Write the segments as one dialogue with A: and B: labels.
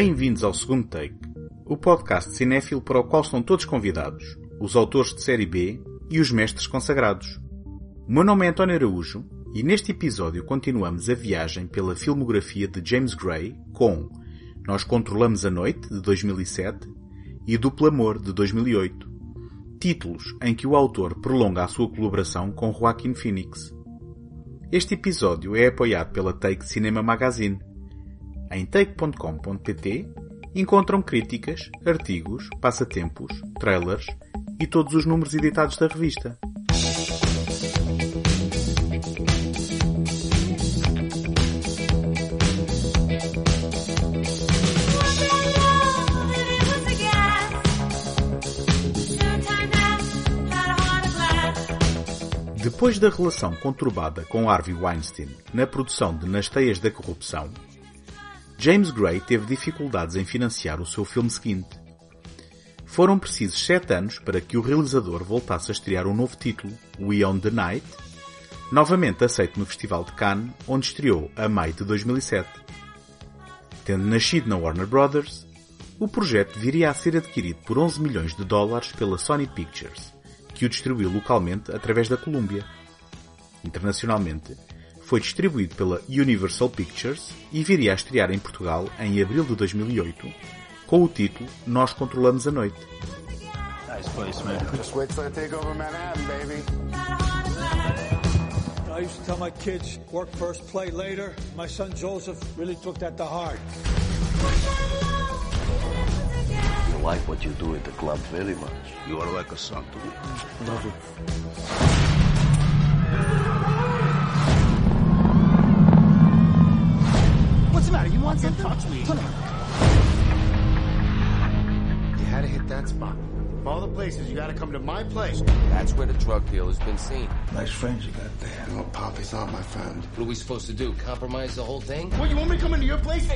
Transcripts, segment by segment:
A: Bem-vindos ao segundo take, o podcast cinéfilo para o qual estão todos convidados, os autores de série B e os mestres consagrados. O meu nome é António Araújo e neste episódio continuamos a viagem pela filmografia de James Gray com Nós Controlamos a Noite, de 2007, e Duplo Amor, de 2008. Títulos em que o autor prolonga a sua colaboração com Joaquin Phoenix. Este episódio é apoiado pela Take Cinema Magazine. Em take.com.pt encontram críticas, artigos, passatempos, trailers e todos os números editados da revista. Depois da relação conturbada com Harvey Weinstein na produção de Nas Teias da Corrupção, James Gray teve dificuldades em financiar o seu filme seguinte. Foram precisos sete anos para que o realizador voltasse a estrear um novo título, We Own the Night, novamente aceito no Festival de Cannes, onde estreou a maio de 2007. Tendo nascido na Warner Brothers, o projeto viria a ser adquirido por 11 milhões de dólares pela Sony Pictures, que o distribuiu localmente através da Columbia. Internacionalmente, foi distribuído pela Universal Pictures e viria a estrear em Portugal em abril de 2008, com o título Nós Controlamos a Noite.
B: Nice place, man.
C: Just wait till I take over Manhattan, baby.
B: I used to tell my kids, work first, play later. My son Joseph really took that to heart.
D: You like what you do at the club very much.
E: You are like a son to me.
B: Love it.
F: The matter? You want something?
C: touch me.
F: Come on.
C: You had to hit that spot. Of all the places, you gotta come to my place.
G: That's where the drug deal has been seen.
E: Nice friends you got there.
C: No, Poppy's not my friend.
G: What are we supposed to do? Compromise the whole thing?
C: What, you want me to come into your place?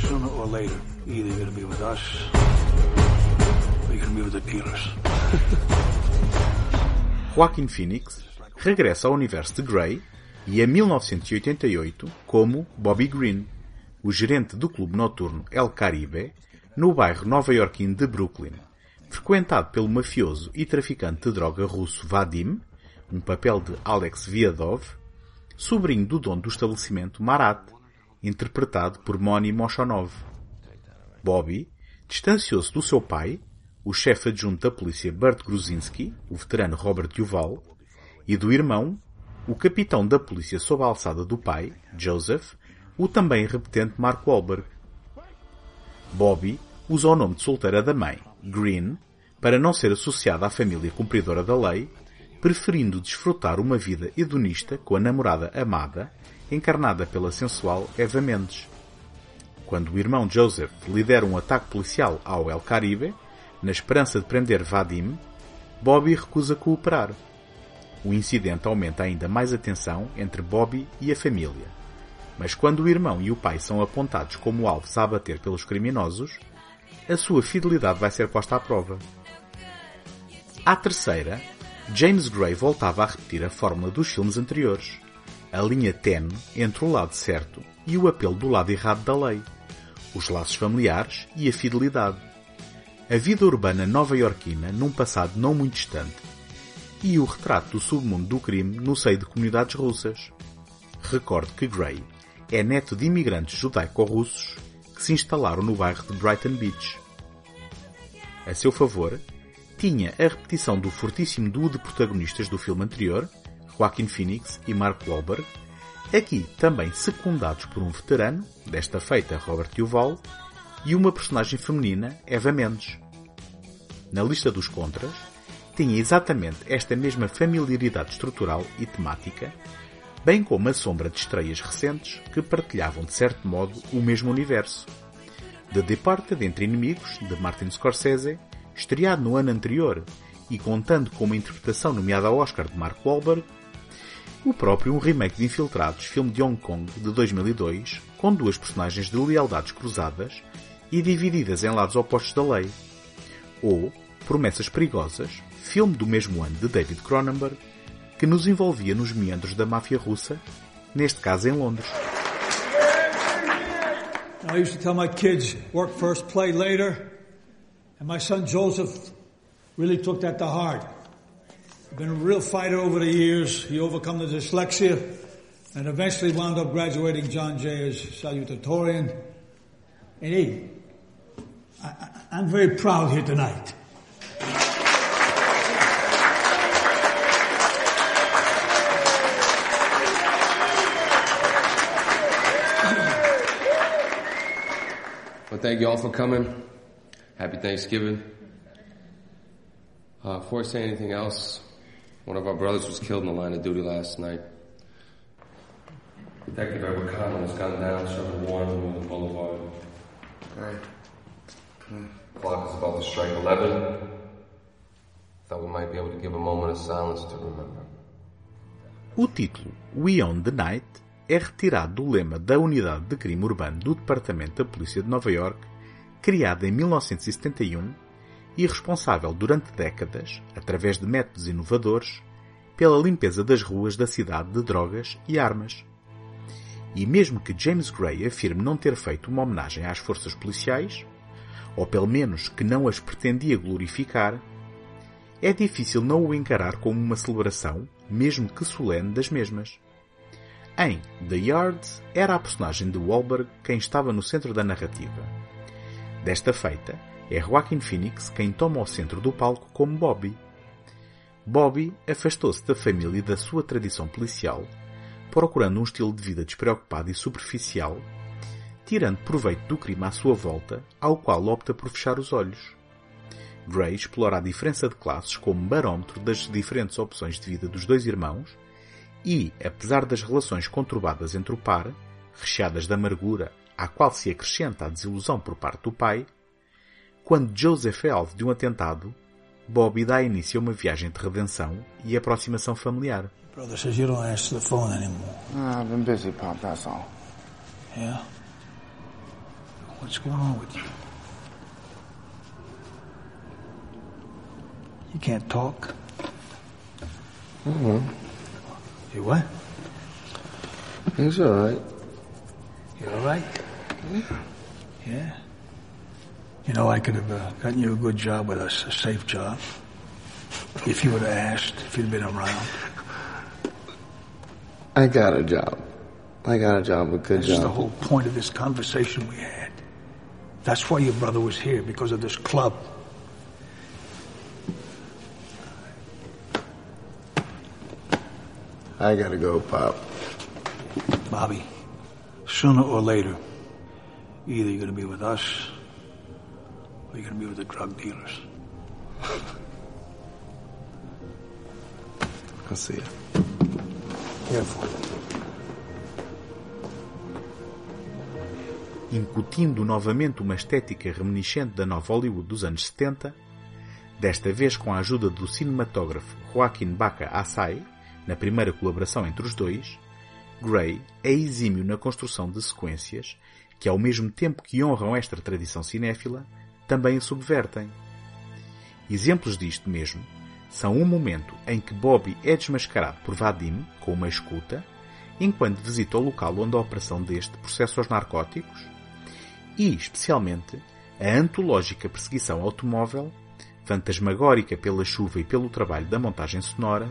E: Sooner or later, either you're gonna be with us, or you're gonna be with the dealers.
A: Joaquin Phoenix regressa ao universo de Grey e a 1988 como Bobby Green, o gerente do clube noturno El Caribe, no bairro nova-iorquino de Brooklyn, frequentado pelo mafioso e traficante de droga russo Vadim, um papel de Alex Viadov, sobrinho do dono do estabelecimento Marat, interpretado por Moni Moshonov. Bobby distanciou-se do seu pai, o chefe adjunto da polícia Bert Gruzinski, o veterano Robert Duval, e do irmão, o capitão da polícia sob a alçada do pai, Joseph, o também repetente Mark Wahlberg. Bobby usa o nome de solteira da mãe, Green, para não ser associada à família cumpridora da lei, preferindo desfrutar uma vida hedonista com a namorada amada, encarnada pela sensual Eva Mendes. Quando o irmão Joseph lidera um ataque policial ao El Caribe, na esperança de prender Vadim, Bobby recusa cooperar. O incidente aumenta ainda mais a tensão entre Bobby e a família. Mas quando o irmão e o pai são apontados como alvos a abater pelos criminosos, a sua fidelidade vai ser posta à prova. À terceira, James Gray voltava a repetir a fórmula dos filmes anteriores. A linha tenue entre o lado certo e o apelo do lado errado da lei. Os laços familiares e a fidelidade. A vida urbana nova-iorquina num passado não muito distante. E o retrato do submundo do crime no seio de comunidades russas. Recorde que Gray é neto de imigrantes judaico-russos que se instalaram no bairro de Brighton Beach. A seu favor, tinha a repetição do fortíssimo duo de protagonistas do filme anterior, Joaquin Phoenix e Mark Wahlberg, aqui também secundados por um veterano, desta feita Robert Duval, e uma personagem feminina, Eva Mendes. Na lista dos contras, tinha exatamente esta mesma familiaridade estrutural e temática, bem como a sombra de estreias recentes que partilhavam de certo modo o mesmo universo. The Departed Entre Inimigos, de Martin Scorsese, estreado no ano anterior e contando com uma interpretação nomeada ao Oscar de Mark Wahlberg, o próprio um remake de Infiltrados, filme de Hong Kong de 2002, com duas personagens de lealdades cruzadas e divididas em lados opostos da lei, ou Promessas Perigosas, filme do mesmo ano de David Cronenberg, que nos envolvia nos meandros da máfia russa neste caso em Londres.
B: I used to tell my kids, work first, play later. And my son Joseph really took that to heart. Been a real fighter over the years. He overcome the dyslexia and eventually wound up graduating John Jay as salutatorian. And he, I, I'm very proud here tonight.
G: Thank you all for coming. Happy Thanksgiving. Uh, before I say anything else, one of our brothers was killed in the line of duty last night. Detective Edward Connell was gunned down, shot Warren William Boulevard.
C: Hey.
G: Clock is about to strike 11. Thought we might be able to give a moment of silence to remember.
A: O título We Own the Night é retirado do lema da Unidade de Crime Urbano do Departamento da Polícia de Nova York, criada em 1971 e responsável durante décadas, através de métodos inovadores, pela limpeza das ruas da cidade de drogas e armas. E mesmo que James Gray afirme não ter feito uma homenagem às forças policiais, ou pelo menos que não as pretendia glorificar, é difícil não o encarar como uma celebração, mesmo que solene, das mesmas. Em The Yards, era a personagem de Wahlberg quem estava no centro da narrativa. Desta feita, é Joaquin Phoenix quem toma o centro do palco como Bobby. Bobby afastou-se da família e da sua tradição policial, procurando um estilo de vida despreocupado e superficial, tirando proveito do crime à sua volta, ao qual opta por fechar os olhos. Gray explora a diferença de classes como barómetro das diferentes opções de vida dos dois irmãos e, apesar das relações conturbadas entre o par, recheadas de amargura, à qual se acrescenta a desilusão por parte do pai, quando Joseph é alvo de um atentado, Bobby dá início a uma viagem de redenção e aproximação familiar.
E: Brother says you don't answer the phone anymore.
C: Ah, I've been busy, Pop, that's all.
E: Yeah? What's going on with you? You can't talk?
G: Mm-hmm.
E: You what?
G: It's alright.
E: You all right? Yeah. You know, I could have uh, gotten you a good job with us, a safe job. If you would have asked, if you'd been around.
H: I got a job. I got a job, a good
E: That's the whole point of this conversation we had. That's why your brother was here, because of this club.
H: I gotta go, Pop.
E: Bobby, sooner or later, either you're to be with us or you're to be with the drug dealers.
H: I'll see you.
E: Careful.
A: incutindo novamente uma estética reminiscente da nova Hollywood dos anos 70, desta vez com a ajuda do cinematógrafo Joaquim Baca Assay, na primeira colaboração entre os dois, Gray é exímio na construção de sequências que, ao mesmo tempo que honram esta tradição cinéfila, também a subvertem. Exemplos disto mesmo são um momento em que Bobby é desmascarado por Vadim com uma escuta, enquanto visita o local onde a operação deste processa os narcóticos, e, especialmente, a antológica perseguição automóvel, fantasmagórica pela chuva e pelo trabalho da montagem sonora,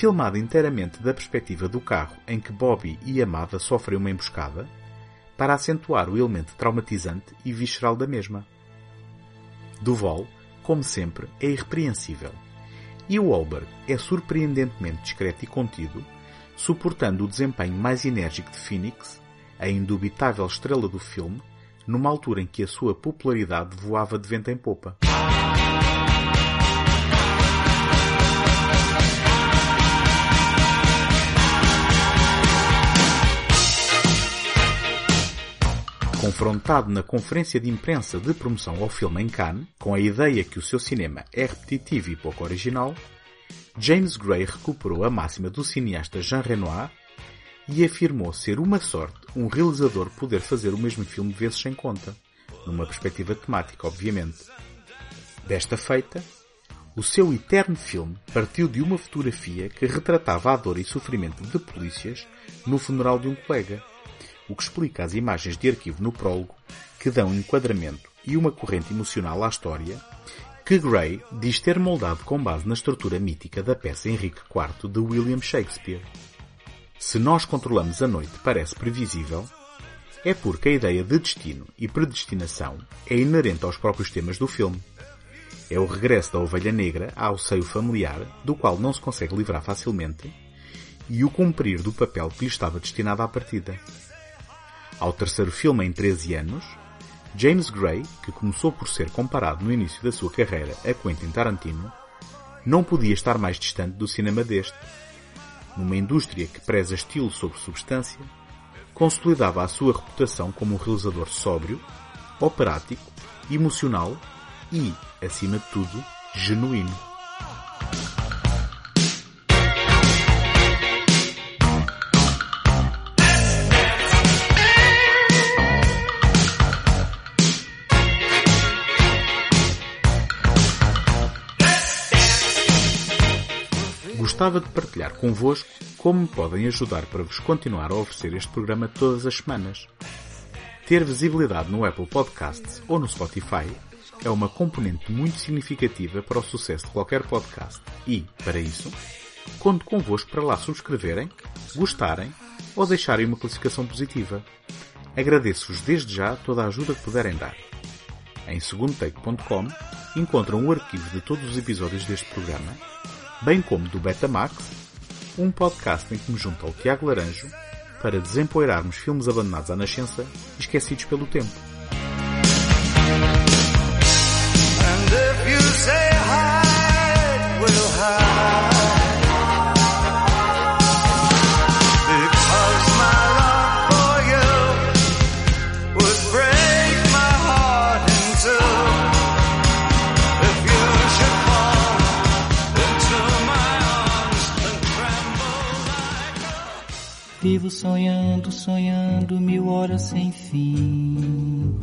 A: filmada inteiramente da perspectiva do carro em que Bobby e Amada sofrem uma emboscada, para acentuar o elemento traumatizante e visceral da mesma. Duval, como sempre, é irrepreensível, e o Wahlberg é surpreendentemente discreto e contido, suportando o desempenho mais enérgico de Phoenix, a indubitável estrela do filme, numa altura em que a sua popularidade voava de vento em popa. Confrontado na conferência de imprensa de promoção ao filme em Cannes, com a ideia que o seu cinema é repetitivo e pouco original, James Gray recuperou a máxima do cineasta Jean Renoir e afirmou ser uma sorte um realizador poder fazer o mesmo filme vezes sem conta, numa perspectiva temática, obviamente. Desta feita, O seu eterno filme partiu de uma fotografia que retratava a dor e sofrimento de polícias no funeral de um colega, o que explica as imagens de arquivo no prólogo que dão enquadramento e uma corrente emocional à história que Gray diz ter moldado com base na estrutura mítica da peça Henrique IV de William Shakespeare. Se nós controlamos a noite parece previsível, é porque a ideia de destino e predestinação é inerente aos próprios temas do filme. É o regresso da ovelha negra ao seio familiar, do qual não se consegue livrar facilmente, e o cumprir do papel que lhe estava destinado à partida. Ao terceiro filme em 13 anos, James Gray, que começou por ser comparado no início da sua carreira a Quentin Tarantino, não podia estar mais distante do cinema deste. Numa indústria que preza estilo sobre substância, consolidava a sua reputação como um realizador sóbrio, operático, emocional e, acima de tudo, genuíno. Gostava de partilhar convosco como me podem ajudar para vos continuar a oferecer este programa todas as semanas. Ter visibilidade no Apple Podcasts ou no Spotify é uma componente muito significativa para o sucesso de qualquer podcast e, para isso, conto convosco para lá subscreverem, gostarem ou deixarem uma classificação positiva. Agradeço-vos desde já toda a ajuda que puderem dar. Em segundotake.com encontram o arquivo de todos os episódios deste programa bem como do Betamax, um podcast em que me junto ao Tiago Laranjo para desempoeirarmos filmes abandonados à nascença e esquecidos pelo tempo.
I: Vivo sonhando, sonhando mil horas sem fim.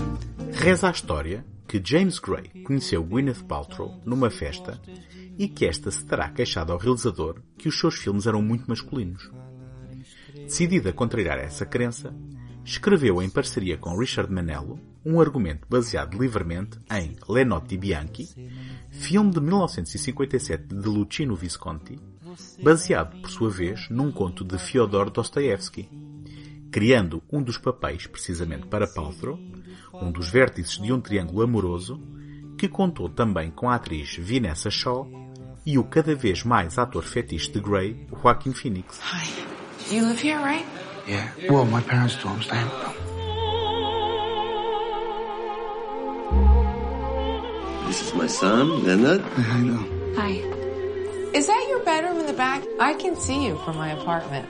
A: Reza a história que James Gray conheceu Gwyneth Paltrow numa festa e que esta se terá queixado ao realizador que os seus filmes eram muito masculinos. Decidida a contrariar essa crença, escreveu em parceria com Richard Manello um argumento baseado livremente em Le Notti Bianchi, filme de 1957 de Luchino Visconti, baseado, por sua vez, num conto de Fyodor Dostoevsky, criando um dos papéis precisamente para Paltrow, um dos vértices de um triângulo amoroso, que contou também com a atriz Vanessa Shaw e o cada vez mais ator fetiche de Grey, Joaquin Phoenix.
J: Hi. You live here, right?
E: Yeah. Well, my parents do. I'm staying with them.
D: This is my son, Leonard.
E: You doing?
J: Hi. Is that your bedroom in the back? I can see you from my apartment.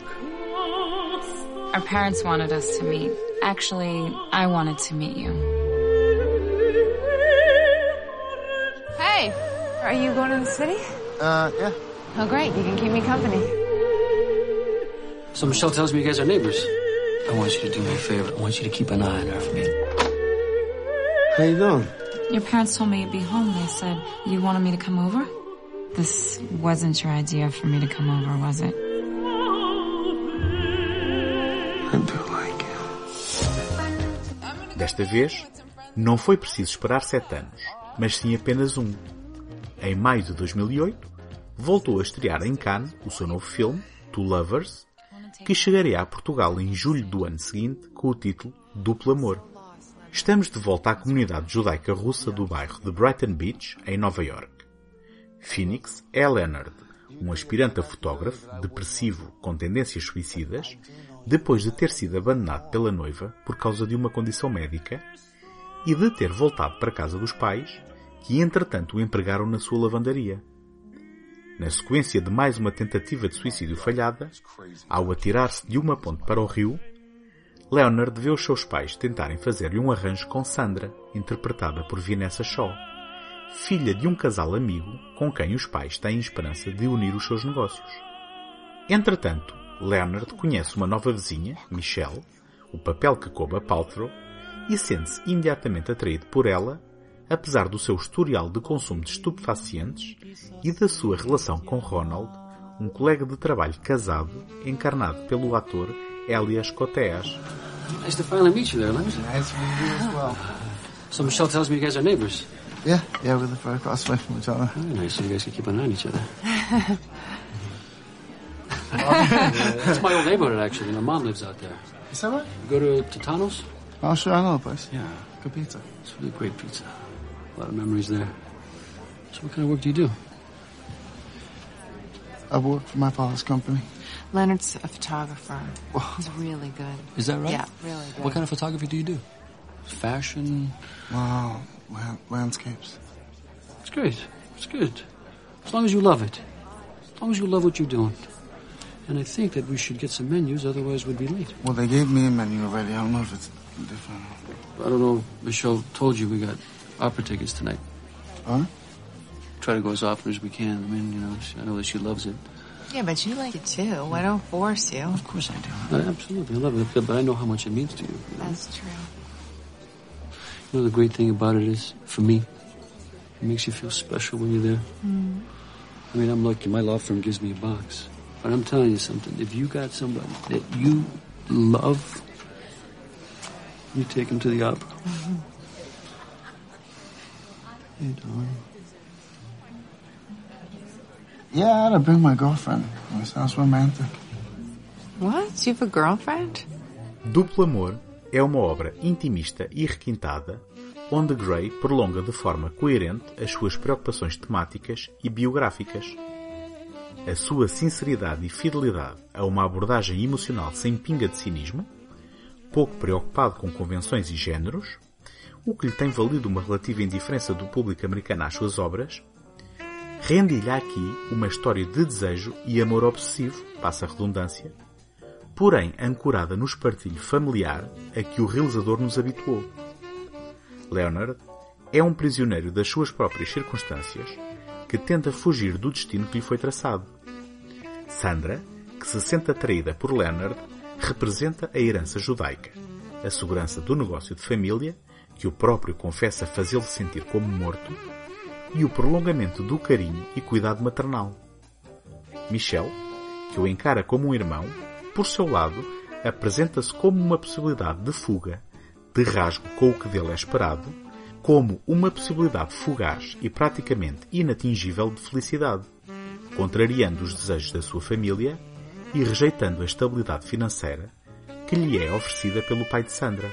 K: Our parents wanted us to meet. Actually, I wanted to meet you.
J: Hey, are you going to the city?
C: Uh, yeah.
J: Oh, great. You can keep me company.
L: So Michelle tells me you guys are neighbors. I want you to do me a favor. I want you to keep an eye on her for me.
H: How you doing?
K: Your parents told me you'd be home. They said you wanted me to come over. This wasn't your idea for me to come over, was it?
A: Desta vez, não foi preciso esperar sete anos, mas sim apenas um. Em maio de 2008, voltou a estrear em Cannes o seu novo filme, Two Lovers, que chegaria a Portugal em julho do ano seguinte com o título Duplo Amor. Estamos de volta à comunidade judaica russa do bairro de Brighton Beach, em Nova York. Phoenix é Leonard, um aspirante a fotógrafo, depressivo com tendências suicidas, depois de ter sido abandonado pela noiva por causa de uma condição médica e de ter voltado para a casa dos pais, que entretanto o empregaram na sua lavandaria. Na sequência de mais uma tentativa de suicídio falhada, ao atirar-se de uma ponte para o rio, Leonard vê os seus pais tentarem fazer-lhe um arranjo com Sandra, interpretada por Vanessa Shaw, filha de um casal amigo com quem os pais têm esperança de unir os seus negócios. Entretanto, Leonard conhece uma nova vizinha, Michelle, o papel que coube a Paltrow, e sente-se imediatamente atraído por ela, apesar do seu historial de consumo de estupefacientes e da sua relação com Ronald, um colega de trabalho casado, encarnado pelo ator Elias Koteas.
L: Nice to finally meet you there, Leonard.
M: Nice to meet you as well.
L: So Michelle tells me you guys are neighbors.
M: Yeah, yeah, we live right across the way from each other.
L: Very nice, so you guys can keep an eye on each other. It's my old neighborhood, actually. My mom lives out there.
M: Is that right?
L: You go to Titano's?
M: Oh, sure, I know the place.
L: Yeah.
M: Good pizza.
L: It's really great pizza. A lot of memories there. So what kind of work do you do?
M: I work for my father's company.
J: Leonard's a photographer. He's really good.
L: Is that right?
J: Yeah, really good.
L: What kind of photography do you do? Fashion?
M: Wow, land- landscapes.
L: It's great. It's good. As long as you love it. As long as you love what you're doing. And I think that we should get some menus, otherwise we'd be late.
M: Well, they gave me a menu already. I don't know if it's different.
L: I don't know. Michelle told you we got opera tickets tonight.
M: Huh?
L: Try to go as often as we can. I mean, you know, I know that she loves it.
J: Yeah, but you like it too. Why don't force you.
L: Of course I do. I, absolutely, I love it. But I know how much it means to you. you know?
J: That's true.
L: You know, the great thing about it is, for me, it makes you feel special when you're there.
J: Mm.
L: I mean, I'm lucky. My law firm gives me a box. But I'm telling you something. If you got somebody that you love, you take them to the opera. Hey, darling.
M: Yeah, I had to bring my girlfriend. It sounds romantic.
J: What? You have a girlfriend?
A: Duplo Amor é uma obra intimista e requintada, onde Gray prolonga de forma coerente as suas preocupações temáticas e biográficas. A sua sinceridade e fidelidade a uma abordagem emocional sem pinga de cinismo, pouco preocupado com convenções e géneros, o que lhe tem valido uma relativa indiferença do público americano às suas obras, rende-lhe aqui uma história de desejo e amor obsessivo, passa a redundância, porém ancorada no espartilho familiar a que o realizador nos habituou. Leonard é um prisioneiro das suas próprias circunstâncias que tenta fugir do destino que lhe foi traçado. Sandra, que se sente atraída por Leonard, representa a herança judaica, a segurança do negócio de família, que o próprio confessa fazê-lo sentir como morto, e o prolongamento do carinho e cuidado maternal. Michel, que o encara como um irmão, por seu lado, apresenta-se como uma possibilidade de fuga, de rasgo com o que dele é esperado, como uma possibilidade fugaz e praticamente inatingível de felicidade, contrariando os desejos da sua família e rejeitando a estabilidade financeira que lhe é oferecida pelo pai de Sandra.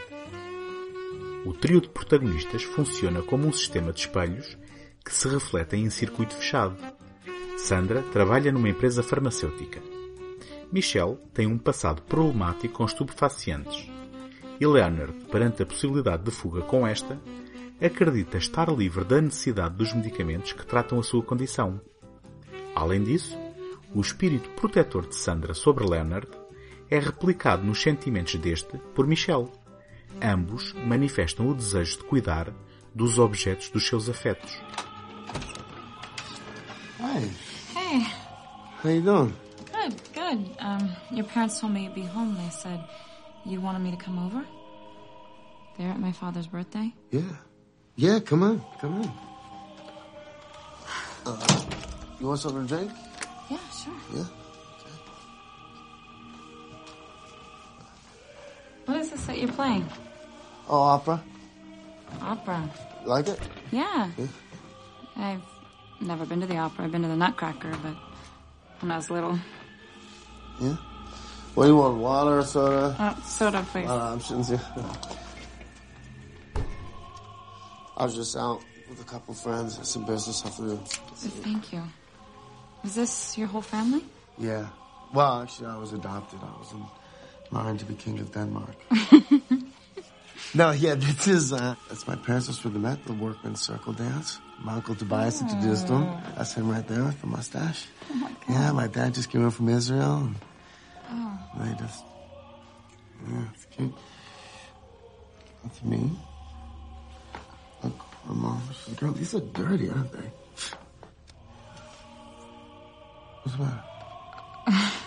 A: O trio de protagonistas funciona como um sistema de espelhos que se refletem em circuito fechado. Sandra trabalha numa empresa farmacêutica. Michelle tem um passado problemático com estupefacientes. E Leonard, perante a possibilidade de fuga com esta, acredita estar livre da necessidade dos medicamentos que tratam a sua condição. Além disso, o espírito protetor de Sandra sobre Leonard é replicado nos sentimentos deste por Michelle. Ambos manifestam o desejo de cuidar dos objetos dos seus afetos.
M: Hi.
K: Hey.
M: How you doing?
K: Good, good. Um, your parents told me you'd be home. They said you wanted me to come over. There at my father's birthday.
H: Yeah. Yeah, come on. Come on.
M: Uh, you want something to drink?
K: Yeah, sure.
M: Yeah.
K: What is this that you're playing?
M: Oh, opera.
K: Opera.
M: Like it?
K: Yeah.
M: Yeah.
K: I've never been to the opera. I've been to the Nutcracker, but when I was little.
M: Yeah. What do you want? Water or soda?
K: Uh, soda, please.
M: Lot of options, yeah. I was just out with a couple friends. Had some business to do.
K: Thank you. Is this your whole family?
M: Yeah. Well, actually, I was adopted. I was in line to be king of Denmark. no, yeah, this is, uh, that's my parents just with the met, the workman's circle dance. My uncle Tobias introduced them. That's him right there with the mustache. yeah, my dad just came in from Israel. And
K: Oh.
M: they just, yeah, it's cute. That's me. Look, my mom, she's a girl. These are dirty, aren't they? What's the matter?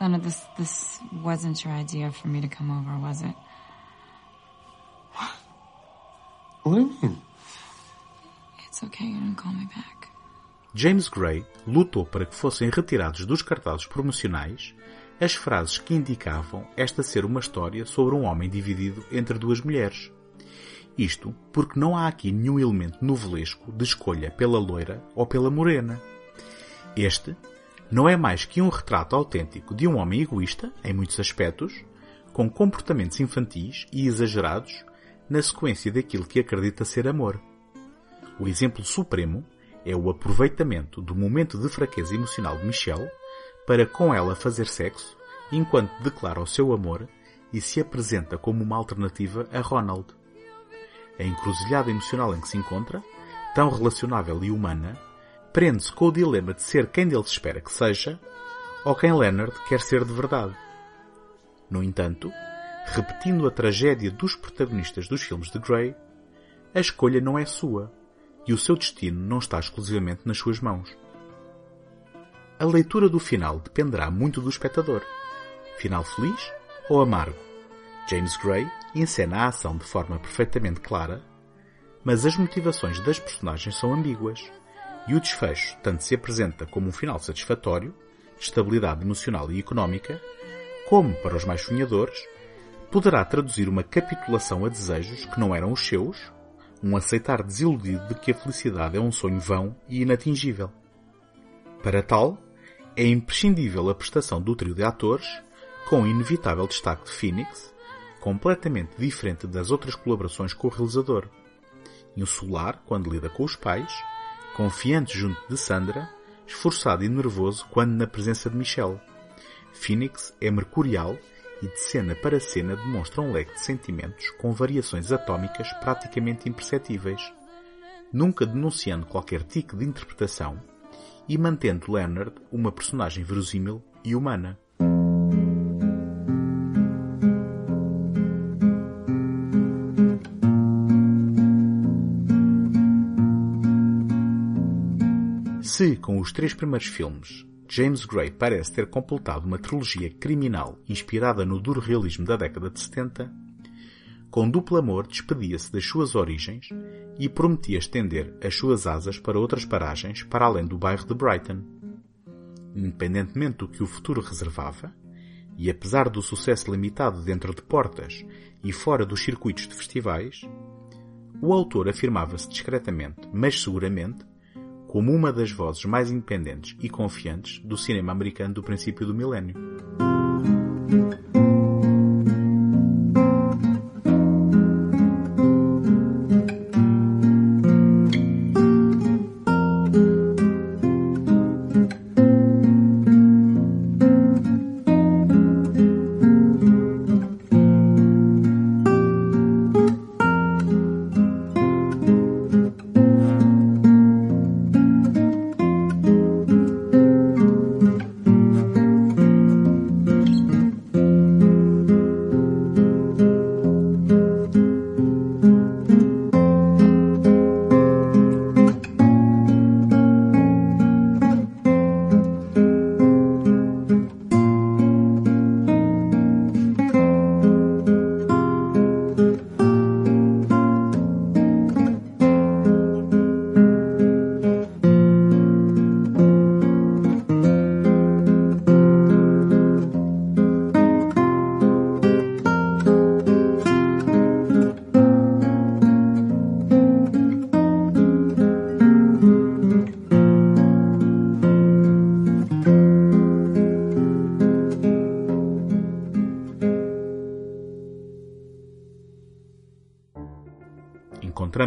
K: Leonard, this this wasn't your idea for me to come over, was it?
M: What do you mean?
K: It's okay, you didn't call me back.
A: James Gray lutou para que fossem retirados dos cartazes promocionais as frases que indicavam esta ser uma história sobre um homem dividido entre duas mulheres. Isto porque não há aqui nenhum elemento novelesco de escolha pela loira ou pela morena. Este não é mais que um retrato autêntico de um homem egoísta, em muitos aspectos, com comportamentos infantis e exagerados na sequência daquilo que acredita ser amor. O exemplo supremo é o aproveitamento do momento de fraqueza emocional de Michelle para com ela fazer sexo enquanto declara o seu amor e se apresenta como uma alternativa a Ronald. A encruzilhada emocional em que se encontra, tão relacionável e humana, prende-se com o dilema de ser quem dele se espera que seja ou quem Leonard quer ser de verdade. No entanto, repetindo a tragédia dos protagonistas dos filmes de Grey, a escolha não é sua e o seu destino não está exclusivamente nas suas mãos. A leitura do final dependerá muito do espectador. Final feliz ou amargo? James Gray encena a ação de forma perfeitamente clara, mas as motivações das personagens são ambíguas e o desfecho tanto se apresenta como um final satisfatório, de estabilidade emocional e económica, como, para os mais sonhadores, poderá traduzir uma capitulação a desejos que não eram os seus, um aceitar desiludido de que a felicidade é um sonho vão e inatingível. Para tal, é imprescindível a prestação do trio de atores, com o inevitável destaque de Phoenix, completamente diferente das outras colaborações com o realizador. Insular quando lida com os pais, confiante junto de Sandra, esforçado e nervoso quando na presença de Michelle. Phoenix é mercurial e de cena para cena demonstra um leque de sentimentos com variações atómicas praticamente imperceptíveis, nunca denunciando qualquer tique de interpretação e mantendo Leonard uma personagem verosímil e humana. Se, com os três primeiros filmes, James Gray parece ter completado uma trilogia criminal inspirada no duro realismo da década de 70, com duplo amor despedia-se das suas origens e prometia estender as suas asas para outras paragens para além do bairro de Brighton. Independentemente do que o futuro reservava, e apesar do sucesso limitado dentro de portas e fora dos circuitos de festivais, o autor afirmava-se discretamente, mas seguramente, como uma das vozes mais independentes e confiantes do cinema americano do princípio do milénio.